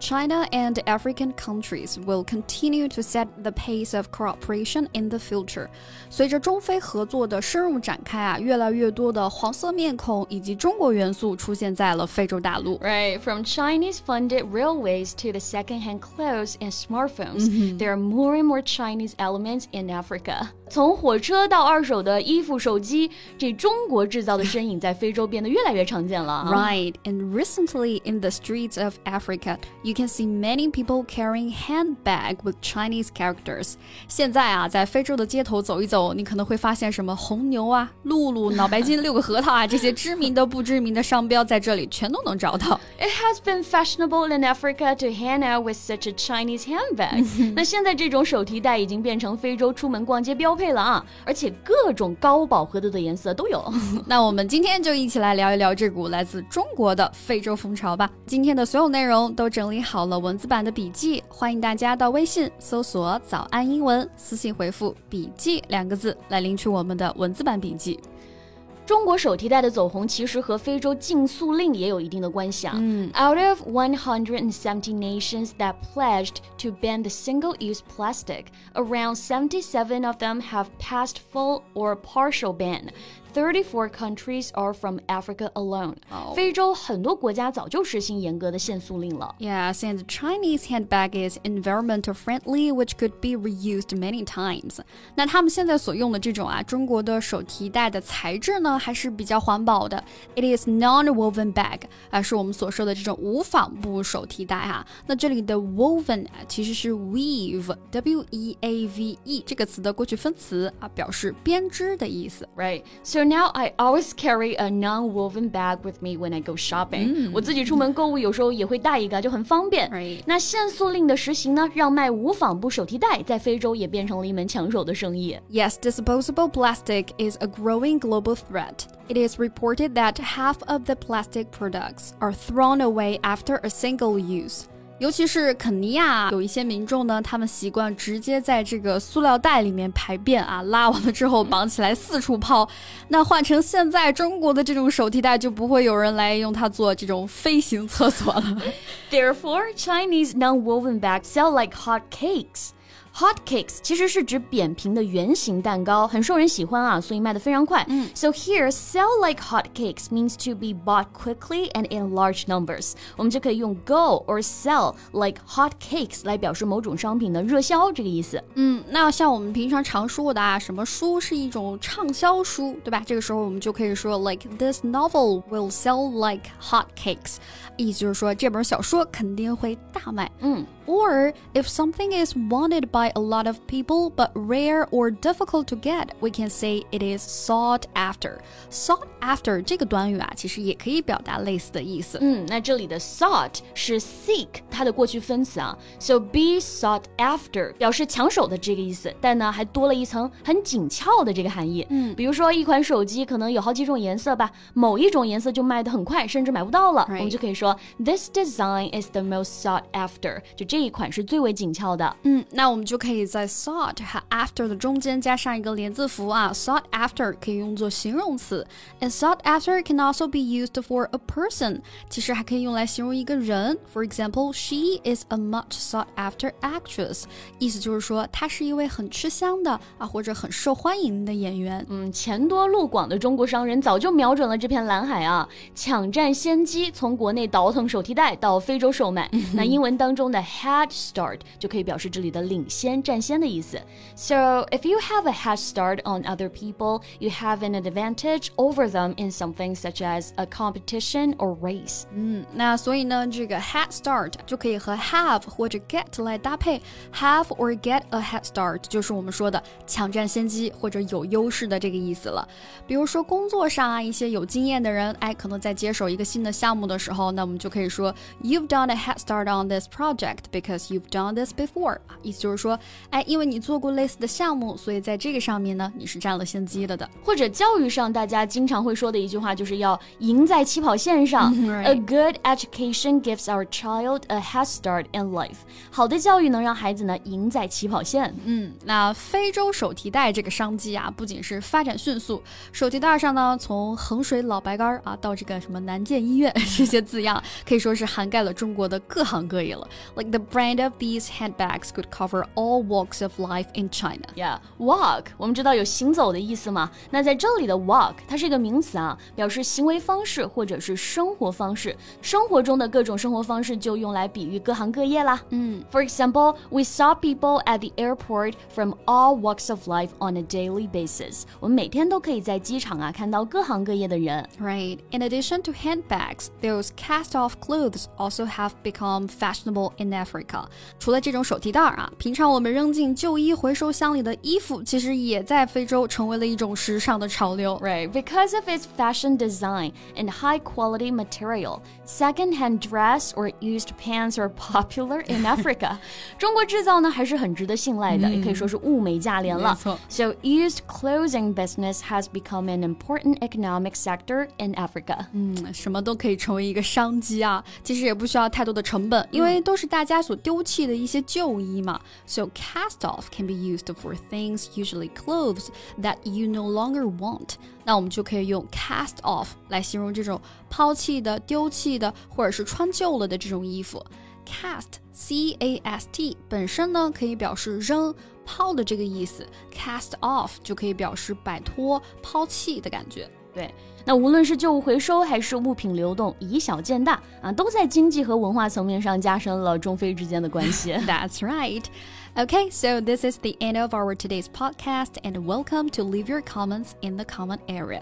China and African countries will continue to set the pace of cooperation in the future. 随着中非合作的深入展开啊，越来越多的黄色面孔以及中国元素出现在了非洲大陆。Right, from Chinese-funded railways to the second-hand clothes and smartphones, mm -hmm. there are more and more Chinese elements in Africa. 从火车到二手的衣服、手机，这中国制造的身影在非洲变得越来越常见了。Right, and recently in the streets of Africa, You can see many people carrying handbag with Chinese characters. 现在啊，在非洲的街头走一走，你可能会发现什么红牛啊、露露、脑白金、六个核桃啊，这些知名的、不知名的商标，在这里全都能找到。It has been fashionable in Africa to hang out with such a Chinese handbag. 那现在这种手提袋已经变成非洲出门逛街标。配了啊，而且各种高饱和度的颜色都有。那我们今天就一起来聊一聊这股来自中国的非洲风潮吧。今天的所有内容都整理好了文字版的笔记，欢迎大家到微信搜索“早安英文”，私信回复“笔记”两个字来领取我们的文字版笔记。中国手提袋的走红其实和非洲禁塑令也有一定的关系啊。嗯，Out of 170 nations that pledged to ban the single-use plastic, around 77 of them have passed full or partial ban. 34 countries are from Africa alone. Oh. 非洲很多国家早就实行严格的限塑令了。Yes, and the Chinese handbag is environmental friendly, which could be reused many times. 那他们现在所用的这种啊，中国的手提袋的材质呢，还是比较环保的。It is non-woven bag，啊，是我们所说的这种无纺布手提袋哈。那这里的 woven 其实是 weave，W-E-A-V-E 这个词的过去分词啊，表示编织的意思。Right. So so now I always carry a non-woven bag with me when I go shopping. 我自己出门购物有时候也会带一个，就很方便。那限塑令的实行呢，让卖无纺布手提袋在非洲也变成了一门抢手的生意。Yes, disposable plastic is a growing global threat. It is reported that half of the plastic products are thrown away after a single use. 尤其是肯尼亚有一些民众呢，他们习惯直接在这个塑料袋里面排便啊，拉完了之后绑起来四处抛。那换成现在中国的这种手提袋，就不会有人来用它做这种飞行厕所了。Therefore, Chinese non-woven bags sell like hot cakes. Hotcakes 其实是指扁平的圆形蛋糕，很受人喜欢啊，所以卖的非常快。嗯，So here sell like hotcakes means to be bought quickly and in large numbers。我们就可以用 go or sell like hotcakes 来表示某种商品的热销这个意思。嗯，那像我们平常常说的啊，什么书是一种畅销书，对吧？这个时候我们就可以说 like this novel will sell like hotcakes，意思就是说这本小说肯定会大卖。嗯，or if something is wanted by by a lot of people but rare or difficult to get, we can say it is sought after. Sought after 这个短语啊，其实也可以表达类似的意思。嗯，那这里的 sought 是 seek 它的过去分词啊，so be sought after 表示抢手的这个意思，但呢还多了一层很紧俏的这个含义。嗯，比如说一款手机可能有好几种颜色吧，某一种颜色就卖得很快，甚至买不到了，我们就可以说 this design is the most sought after，就这一款是最为紧俏的。嗯，那我们就 可以在 sought 和 after 的中间加上一个连字符啊，sought after 可以用作形容词，and sought after can also be used for a person，其实还可以用来形容一个人。For example, she is a much sought after actress，意思就是说她是一位很吃香的啊或者很受欢迎的演员。嗯，钱多路广的中国商人早就瞄准了这片蓝海啊，抢占先机，从国内倒腾手提袋到非洲售卖。那英文当中的 head start 就可以表示这里的领先、占先的意思。So if you have a head start on other people, you have an advantage over them in something such as a competition or race. 嗯，那所以呢，这个 head start 就可以和 have 或者 get 来搭配。Have or get a head start 就是我们说的抢占先机或者有优势的这个意思了。比如说工作上啊，一些有经验的人，哎，可能在接手一个新的项目的时候，那我们就可以说 You've done a head start on this project because you've done this before。意思就是说， 哎，因为你做过类似的项目，所以在这个上面呢，你是占了先机了的。或者教育上，大家经常会说的一句话就是要赢在起跑线上。A good education gives our child a head start in life。好的教育能让孩子呢赢在起跑线。嗯，那非洲手提袋这个商机啊，不仅是发展迅速，手提袋上呢，从衡水老白干啊到这个什么南建医院 这些字样，可以说是涵盖了中国的各行各业了。Like the brand of these handbags could cover all walks of life in China. Yeah, walk，我们知道有行走的意思嘛？那在这里的 walk，它是一个名词啊，表示行为方式或者是生活方式。生活中的各种生活方式就用来比喻各行各业啦。嗯，For example, we saw people at the airport from all walks of life on a daily basis. 我们每天都可以在机场啊看到各行各业的人。Right. In addition to handbags, those cast-off clothes also have become fashionable in Africa. 除了这种手提袋啊，平常 我们扔进旧衣回收箱里的衣服，其实也在非洲成为了一种时尚的潮流。Right, because of its fashion design and high quality material, second-hand dress or used pants are popular in Africa. 中国制造呢还是很值得信赖的，也可以说是物美价廉了。So used clothing business has become an important economic sector in Africa. 嗯，什么都可以成为一个商机啊，其实也不需要太多的成本，因为都是大家所丢弃的一些旧衣嘛。 So cast off can be used for things usually clothes that you no longer want. 那我们就可以用 cast off 来形容这种抛弃的、丢弃的，或者是穿旧了的这种衣服。Cast, C-A-S-T 本身呢可以表示扔、抛的这个意思，cast off 就可以表示摆脱、抛弃的感觉。 对，那无论是旧物回收还是物品流动，以小见大啊，都在经济和文化层面上加深了中非之间的关系。That's right. Okay, so this is the end of our today's podcast, and welcome to leave your comments in the comment area.